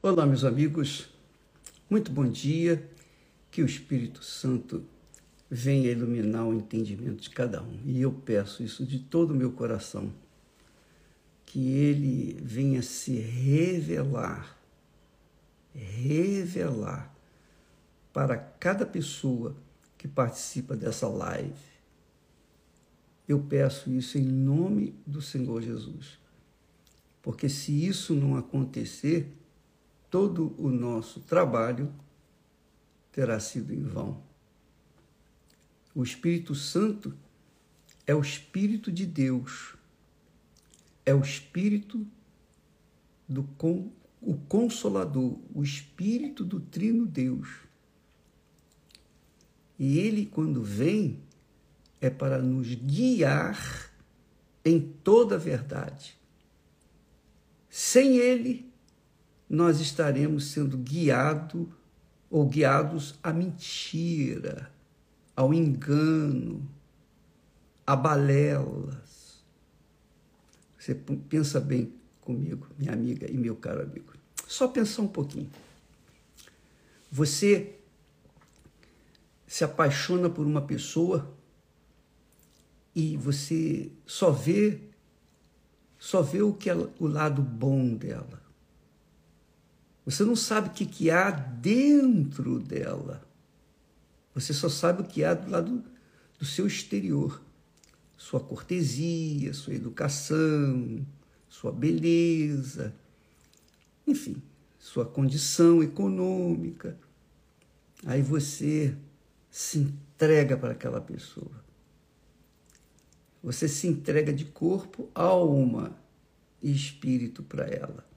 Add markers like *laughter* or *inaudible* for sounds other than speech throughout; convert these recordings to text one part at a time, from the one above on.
Olá, meus amigos, muito bom dia. Que o Espírito Santo venha iluminar o entendimento de cada um. E eu peço isso de todo o meu coração. Que ele venha se revelar, revelar para cada pessoa que participa dessa live. Eu peço isso em nome do Senhor Jesus. Porque se isso não acontecer, todo o nosso trabalho terá sido em vão. O Espírito Santo é o Espírito de Deus, é o Espírito do o Consolador, o Espírito do Trino Deus. E ele, quando vem, é para nos guiar em toda a verdade. Sem ele, nós estaremos sendo guiados ou guiados à mentira, ao engano, a balelas. Você pensa bem comigo, minha amiga e meu caro amigo. Só pensar um pouquinho. Você se apaixona por uma pessoa e você só vê só vê o que é o lado bom dela. Você não sabe o que, que há dentro dela. Você só sabe o que há do lado do seu exterior. Sua cortesia, sua educação, sua beleza, enfim, sua condição econômica. Aí você se entrega para aquela pessoa. Você se entrega de corpo, alma e espírito para ela.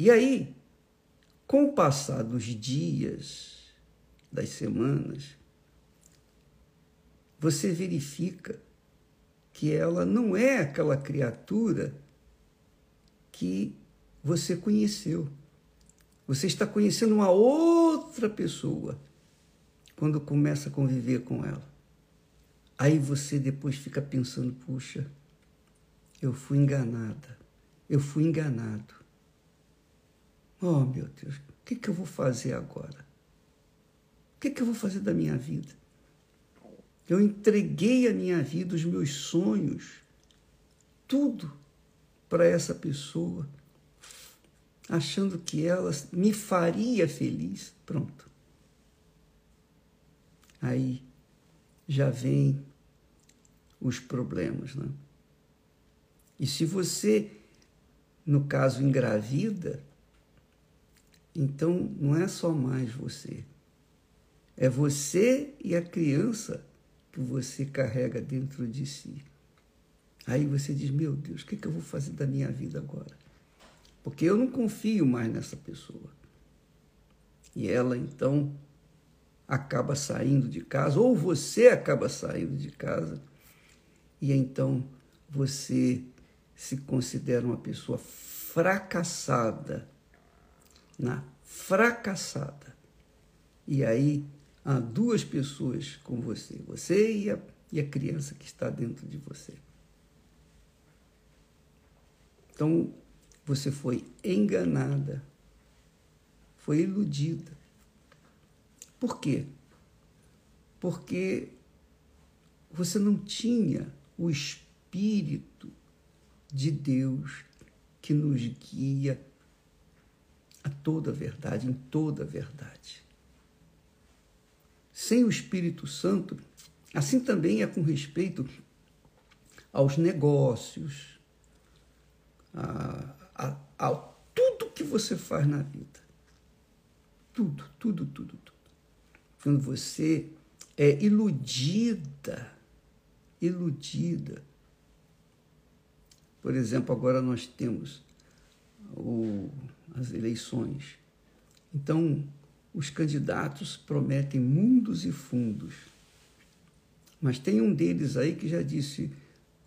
E aí, com o passar dos dias, das semanas, você verifica que ela não é aquela criatura que você conheceu. Você está conhecendo uma outra pessoa quando começa a conviver com ela. Aí você depois fica pensando: puxa, eu fui enganada, eu fui enganado. Oh, meu Deus, o que, que eu vou fazer agora? O que, que eu vou fazer da minha vida? Eu entreguei a minha vida, os meus sonhos, tudo para essa pessoa, achando que ela me faria feliz. Pronto. Aí já vem os problemas, né? E se você, no caso, engravida, então não é só mais você. É você e a criança que você carrega dentro de si. Aí você diz: Meu Deus, o que, é que eu vou fazer da minha vida agora? Porque eu não confio mais nessa pessoa. E ela então acaba saindo de casa, ou você acaba saindo de casa, e então você se considera uma pessoa fracassada na fracassada. E aí há duas pessoas com você, você e a, e a criança que está dentro de você. Então, você foi enganada, foi iludida. Por quê? Porque você não tinha o Espírito de Deus que nos guia a toda a verdade, em toda a verdade. Sem o Espírito Santo, assim também é com respeito aos negócios, a, a, a tudo que você faz na vida. Tudo, tudo, tudo, tudo. Quando você é iludida, iludida. Por exemplo, agora nós temos o as eleições. Então, os candidatos prometem mundos e fundos. Mas tem um deles aí que já disse: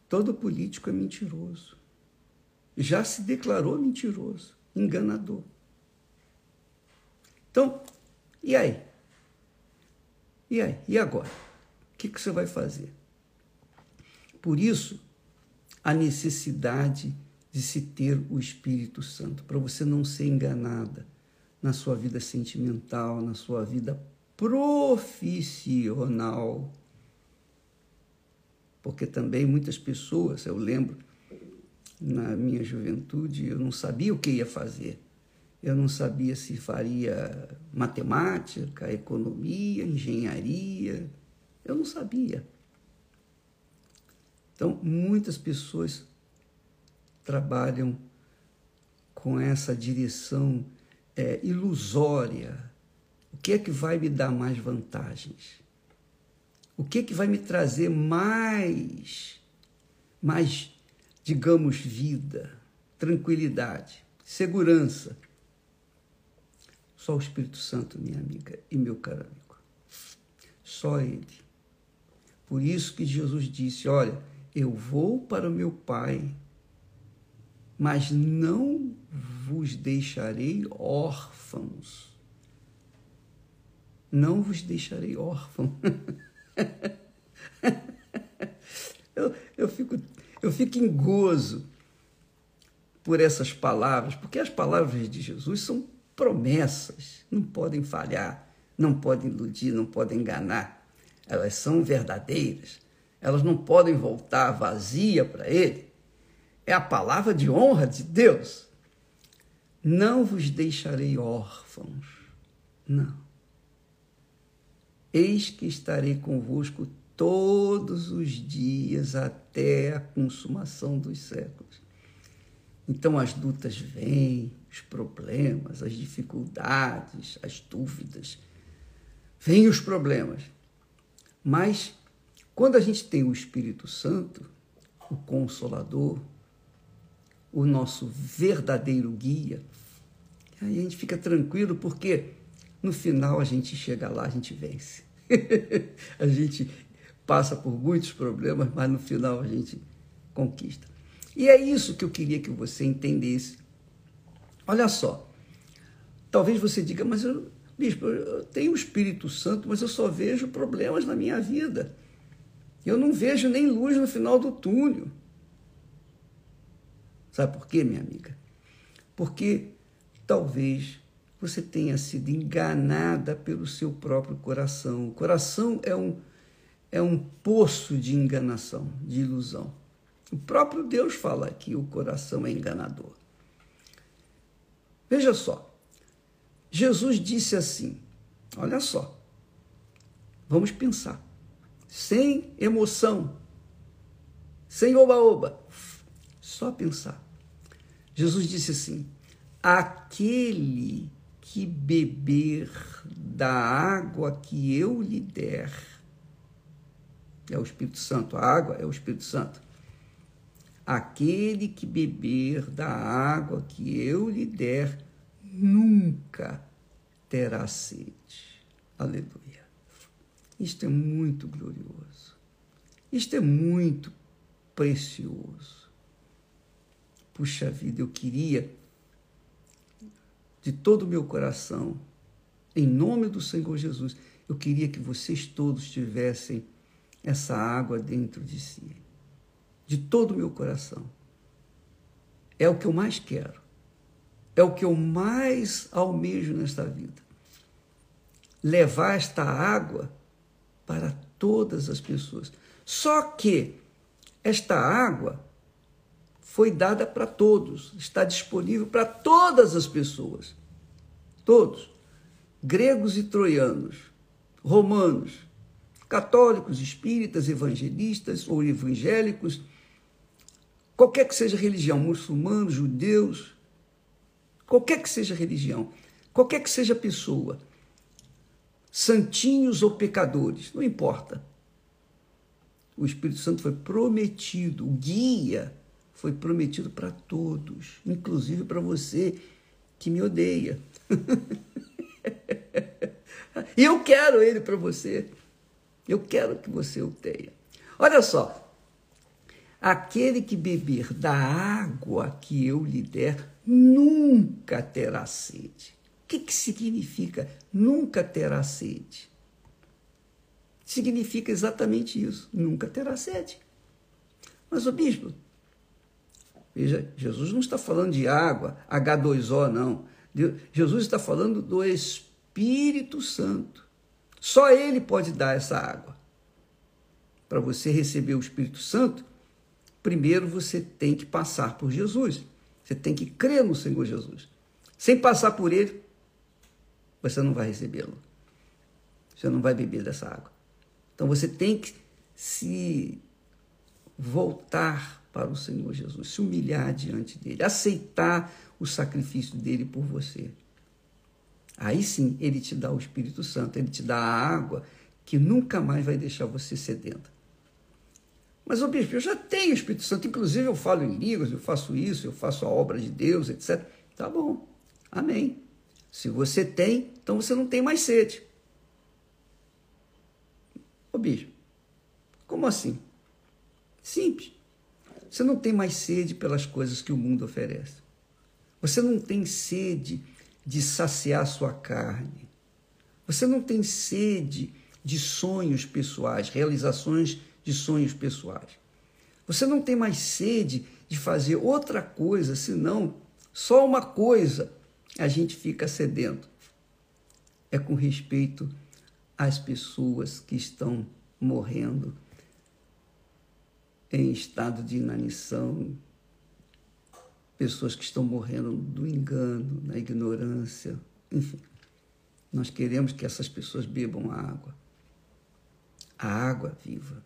todo político é mentiroso. Já se declarou mentiroso, enganador. Então, e aí? E aí? E agora? O que, que você vai fazer? Por isso, a necessidade de se ter o Espírito Santo, para você não ser enganada na sua vida sentimental, na sua vida profissional. Porque também muitas pessoas, eu lembro, na minha juventude, eu não sabia o que ia fazer. Eu não sabia se faria matemática, economia, engenharia. Eu não sabia. Então, muitas pessoas trabalham com essa direção é, ilusória. O que é que vai me dar mais vantagens? O que é que vai me trazer mais, mais, digamos, vida, tranquilidade, segurança? Só o Espírito Santo, minha amiga e meu caro amigo. Só Ele. Por isso que Jesus disse: Olha, eu vou para o meu Pai, mas não vos deixarei órfãos. Não vos deixarei órfãos. *laughs* eu, eu, fico, eu fico em gozo por essas palavras, porque as palavras de Jesus são promessas, não podem falhar, não podem iludir, não podem enganar. Elas são verdadeiras, elas não podem voltar vazia para Ele. É a palavra de honra de Deus. Não vos deixarei órfãos. Não. Eis que estarei convosco todos os dias até a consumação dos séculos. Então as lutas vêm, os problemas, as dificuldades, as dúvidas. Vêm os problemas. Mas quando a gente tem o Espírito Santo, o Consolador, o nosso verdadeiro guia, aí a gente fica tranquilo porque no final a gente chega lá, a gente vence. *laughs* a gente passa por muitos problemas, mas no final a gente conquista. E é isso que eu queria que você entendesse. Olha só, talvez você diga, mas eu, bispo, eu tenho o Espírito Santo, mas eu só vejo problemas na minha vida. Eu não vejo nem luz no final do túnel. Sabe por quê, minha amiga? Porque talvez você tenha sido enganada pelo seu próprio coração. O coração é um, é um poço de enganação, de ilusão. O próprio Deus fala que o coração é enganador. Veja só, Jesus disse assim: olha só, vamos pensar, sem emoção, sem oba-oba, só pensar. Jesus disse assim: aquele que beber da água que eu lhe der, é o Espírito Santo, a água é o Espírito Santo. Aquele que beber da água que eu lhe der, nunca terá sede. Aleluia. Isto é muito glorioso. Isto é muito precioso. Puxa vida, eu queria, de todo o meu coração, em nome do Senhor Jesus, eu queria que vocês todos tivessem essa água dentro de si. De todo o meu coração. É o que eu mais quero. É o que eu mais almejo nesta vida. Levar esta água para todas as pessoas. Só que esta água foi dada para todos, está disponível para todas as pessoas. Todos. Gregos e troianos, romanos, católicos, espíritas, evangelistas ou evangélicos, qualquer que seja a religião, muçulmanos, judeus, qualquer que seja a religião, qualquer que seja a pessoa, santinhos ou pecadores, não importa. O Espírito Santo foi prometido, guia foi prometido para todos, inclusive para você que me odeia. *laughs* e eu quero ele para você. Eu quero que você o tenha. Olha só. Aquele que beber da água que eu lhe der nunca terá sede. O que, que significa nunca terá sede? Significa exatamente isso: nunca terá sede. Mas o bispo, Veja, Jesus não está falando de água, H2O, não. Jesus está falando do Espírito Santo. Só Ele pode dar essa água. Para você receber o Espírito Santo, primeiro você tem que passar por Jesus. Você tem que crer no Senhor Jesus. Sem passar por Ele, você não vai recebê-lo. Você não vai beber dessa água. Então você tem que se voltar para o Senhor Jesus, se humilhar diante dele, aceitar o sacrifício dele por você. Aí sim ele te dá o Espírito Santo, ele te dá a água que nunca mais vai deixar você sedento. Mas, ô bispo, eu já tenho o Espírito Santo, inclusive eu falo em línguas, eu faço isso, eu faço a obra de Deus, etc. Tá bom, amém. Se você tem, então você não tem mais sede. Ô bispo, como assim? Simples. Você não tem mais sede pelas coisas que o mundo oferece. Você não tem sede de saciar sua carne. Você não tem sede de sonhos pessoais, realizações de sonhos pessoais. Você não tem mais sede de fazer outra coisa senão só uma coisa. A gente fica sedento. É com respeito às pessoas que estão morrendo em estado de inanição, pessoas que estão morrendo do engano, na ignorância, enfim. Nós queremos que essas pessoas bebam água, a água viva.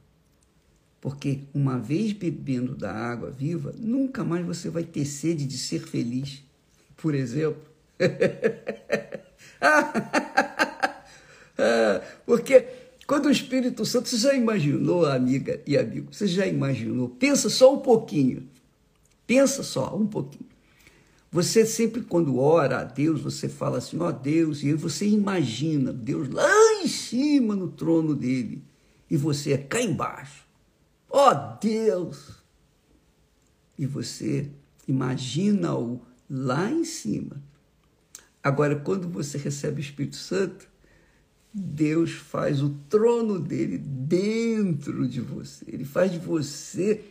Porque uma vez bebendo da água viva, nunca mais você vai ter sede de ser feliz. Por exemplo. *laughs* Porque quando o Espírito Santo, você já imaginou, amiga e amigo, você já imaginou? Pensa só um pouquinho. Pensa só um pouquinho. Você sempre, quando ora a Deus, você fala assim, ó oh, Deus, e você imagina Deus lá em cima no trono dele, e você é cá embaixo. Ó oh, Deus! E você imagina-o lá em cima. Agora, quando você recebe o Espírito Santo, Deus faz o trono dele dentro de você. Ele faz de você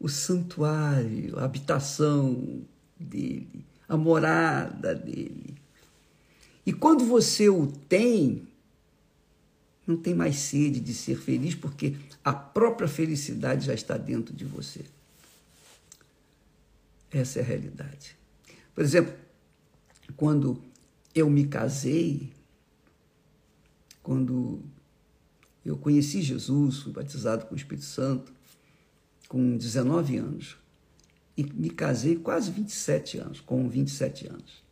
o santuário, a habitação dele, a morada dele. E quando você o tem, não tem mais sede de ser feliz, porque a própria felicidade já está dentro de você. Essa é a realidade. Por exemplo, quando eu me casei, quando eu conheci Jesus, fui batizado com o Espírito Santo, com 19 anos. E me casei quase 27 anos, com 27 anos.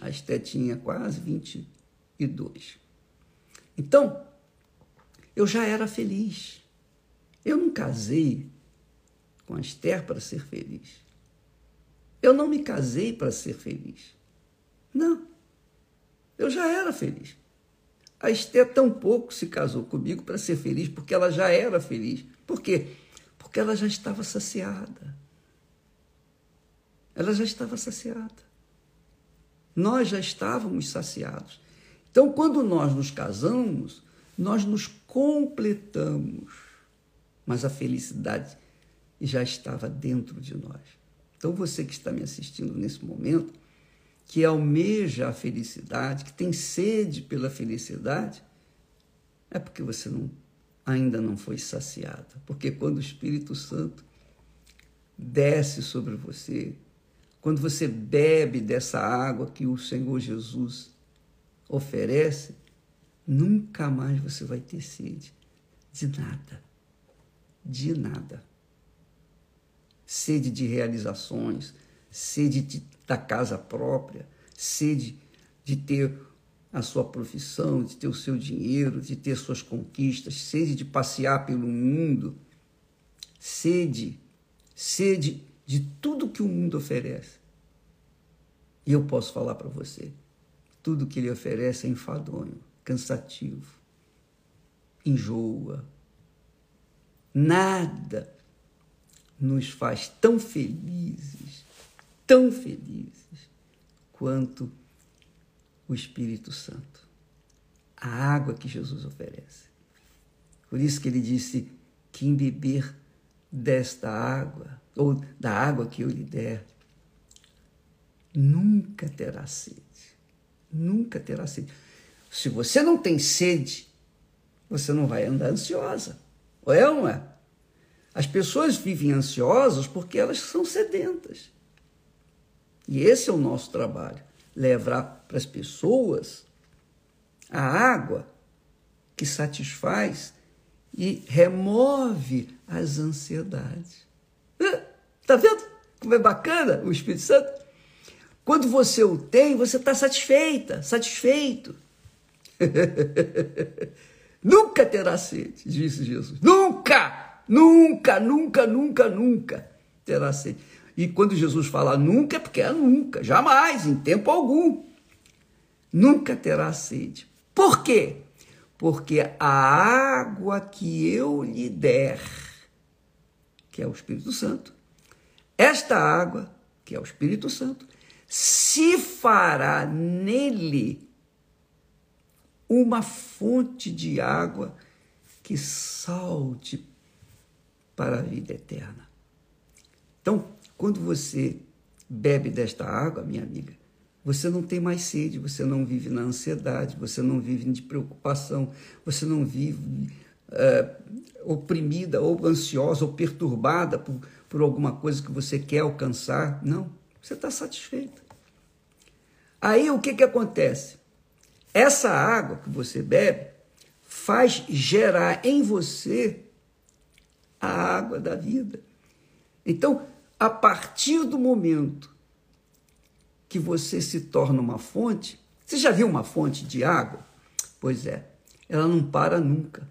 A Esté tinha quase 22. Então, eu já era feliz. Eu não casei com a Esther para ser feliz. Eu não me casei para ser feliz. Não. Eu já era feliz. A Esther tampouco se casou comigo para ser feliz, porque ela já era feliz. Por quê? Porque ela já estava saciada. Ela já estava saciada. Nós já estávamos saciados. Então, quando nós nos casamos, nós nos completamos, mas a felicidade já estava dentro de nós. Então, você que está me assistindo nesse momento, que almeja a felicidade, que tem sede pela felicidade, é porque você não, ainda não foi saciado. Porque quando o Espírito Santo desce sobre você, quando você bebe dessa água que o Senhor Jesus oferece, nunca mais você vai ter sede de nada. De nada. Sede de realizações, sede de da casa própria, sede de ter a sua profissão, de ter o seu dinheiro, de ter suas conquistas, sede de passear pelo mundo, sede, sede de tudo que o mundo oferece. E eu posso falar para você, tudo que ele oferece é enfadonho, cansativo, enjoa. Nada nos faz tão felizes tão felizes quanto o Espírito Santo, a água que Jesus oferece. Por isso que ele disse: quem beber desta água, ou da água que eu lhe der, nunca terá sede. Nunca terá sede. Se você não tem sede, você não vai andar ansiosa. Ou é não é? As pessoas vivem ansiosas porque elas são sedentas. E esse é o nosso trabalho: levar para as pessoas a água que satisfaz e remove as ansiedades. Está vendo como é bacana o Espírito Santo? Quando você o tem, você está satisfeita, satisfeito. *laughs* nunca terá sede, disse Jesus. Nunca, nunca, nunca, nunca, nunca terá sede. E quando Jesus fala nunca, é porque é nunca, jamais, em tempo algum. Nunca terá sede. Por quê? Porque a água que eu lhe der, que é o Espírito Santo, esta água, que é o Espírito Santo, se fará nele uma fonte de água que salte para a vida eterna. Então, quando você bebe desta água, minha amiga, você não tem mais sede, você não vive na ansiedade, você não vive de preocupação, você não vive é, oprimida, ou ansiosa, ou perturbada por, por alguma coisa que você quer alcançar. Não, você está satisfeito. Aí o que, que acontece? Essa água que você bebe faz gerar em você a água da vida. Então, a partir do momento que você se torna uma fonte, você já viu uma fonte de água? Pois é, ela não para nunca.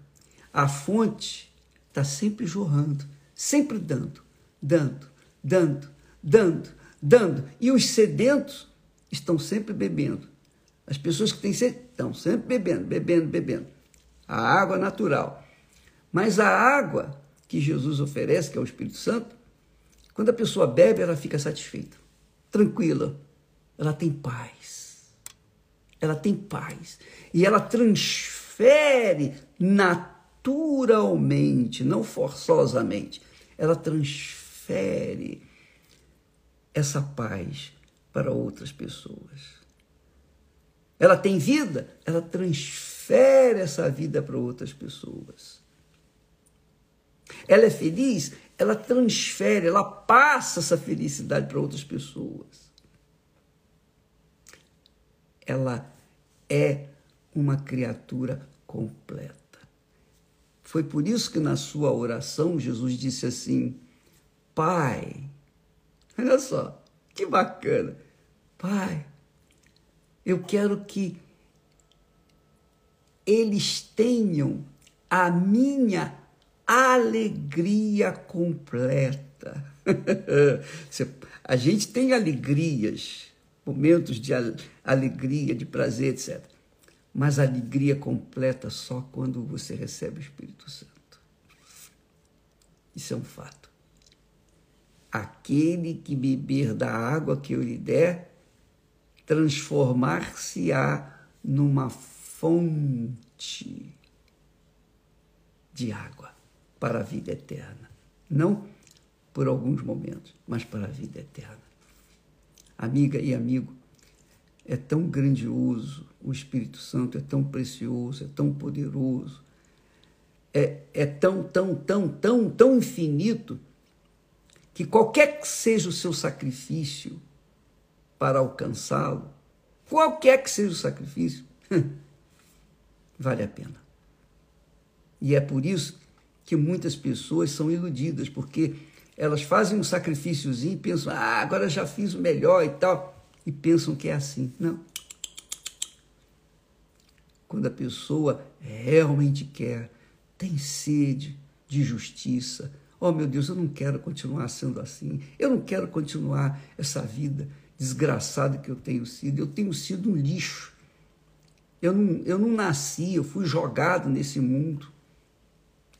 A fonte está sempre jorrando, sempre dando, dando, dando, dando, dando. E os sedentos estão sempre bebendo. As pessoas que têm sede estão sempre bebendo, bebendo, bebendo. A água natural. Mas a água que Jesus oferece, que é o Espírito Santo, quando a pessoa bebe, ela fica satisfeita, tranquila, ela tem paz. Ela tem paz. E ela transfere naturalmente, não forçosamente. Ela transfere essa paz para outras pessoas. Ela tem vida, ela transfere essa vida para outras pessoas. Ela é feliz, ela transfere, ela passa essa felicidade para outras pessoas. Ela é uma criatura completa. Foi por isso que na sua oração Jesus disse assim: Pai, olha só, que bacana. Pai, eu quero que eles tenham a minha alegria completa. *laughs* a gente tem alegrias, momentos de alegria, de prazer, etc. Mas alegria completa só quando você recebe o Espírito Santo. Isso é um fato. Aquele que beber da água que eu lhe der, transformar-se-á numa fonte de água para a vida eterna. Não por alguns momentos, mas para a vida eterna. Amiga e amigo, é tão grandioso o Espírito Santo, é tão precioso, é tão poderoso, é, é tão, tão, tão, tão, tão infinito que qualquer que seja o seu sacrifício para alcançá-lo, qualquer que seja o sacrifício, *laughs* vale a pena. E é por isso que muitas pessoas são iludidas, porque elas fazem um sacrifíciozinho e pensam, ah, agora já fiz o melhor e tal, e pensam que é assim. Não. Quando a pessoa realmente quer, tem sede de justiça, Oh, meu Deus, eu não quero continuar sendo assim. Eu não quero continuar essa vida desgraçada que eu tenho sido. Eu tenho sido um lixo. Eu não, eu não nasci, eu fui jogado nesse mundo.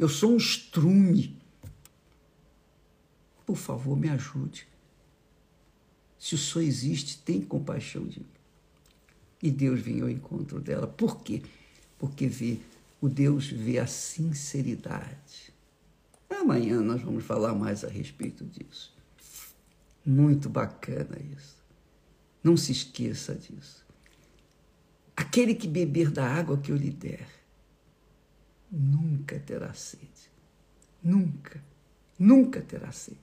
Eu sou um estrume. Por favor, me ajude. Se o Senhor existe, tem compaixão de mim. E Deus vem ao encontro dela. Por quê? Porque vê, o Deus vê a sinceridade Amanhã nós vamos falar mais a respeito disso. Muito bacana isso. Não se esqueça disso. Aquele que beber da água que eu lhe der, nunca terá sede. Nunca, nunca terá sede.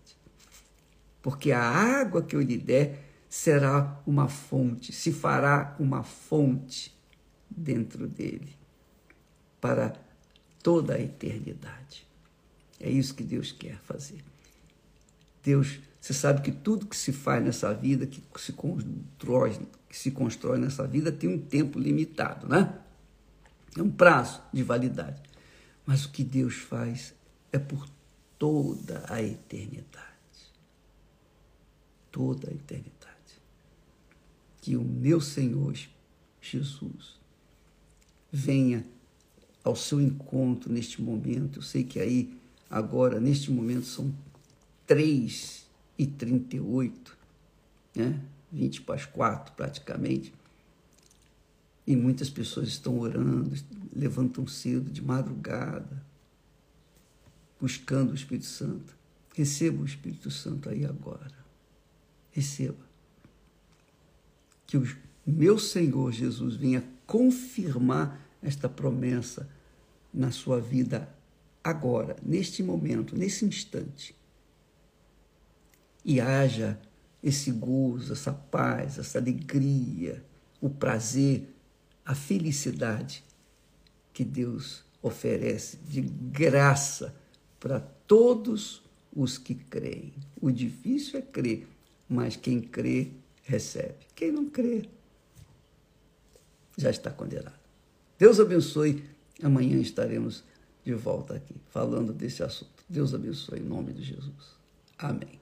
Porque a água que eu lhe der será uma fonte, se fará uma fonte dentro dele para toda a eternidade. É isso que Deus quer fazer. Deus, você sabe que tudo que se faz nessa vida, que se constrói, que se constrói nessa vida, tem um tempo limitado, né? É um prazo de validade. Mas o que Deus faz é por toda a eternidade. Toda a eternidade. Que o meu Senhor Jesus venha ao seu encontro neste momento. Eu sei que aí, agora, neste momento, são 3 e 38, né? 20 para as 4 praticamente. E muitas pessoas estão orando, levantam cedo, de madrugada, buscando o Espírito Santo. Receba o Espírito Santo aí agora. Receba. Que o meu Senhor Jesus venha confirmar esta promessa na sua vida agora, neste momento, nesse instante. E haja esse gozo, essa paz, essa alegria, o prazer, a felicidade que Deus oferece de graça para todos os que creem. O difícil é crer, mas quem crê recebe. Quem não crê já está condenado. Deus abençoe. Amanhã estaremos de volta aqui falando desse assunto. Deus abençoe em nome de Jesus. Amém.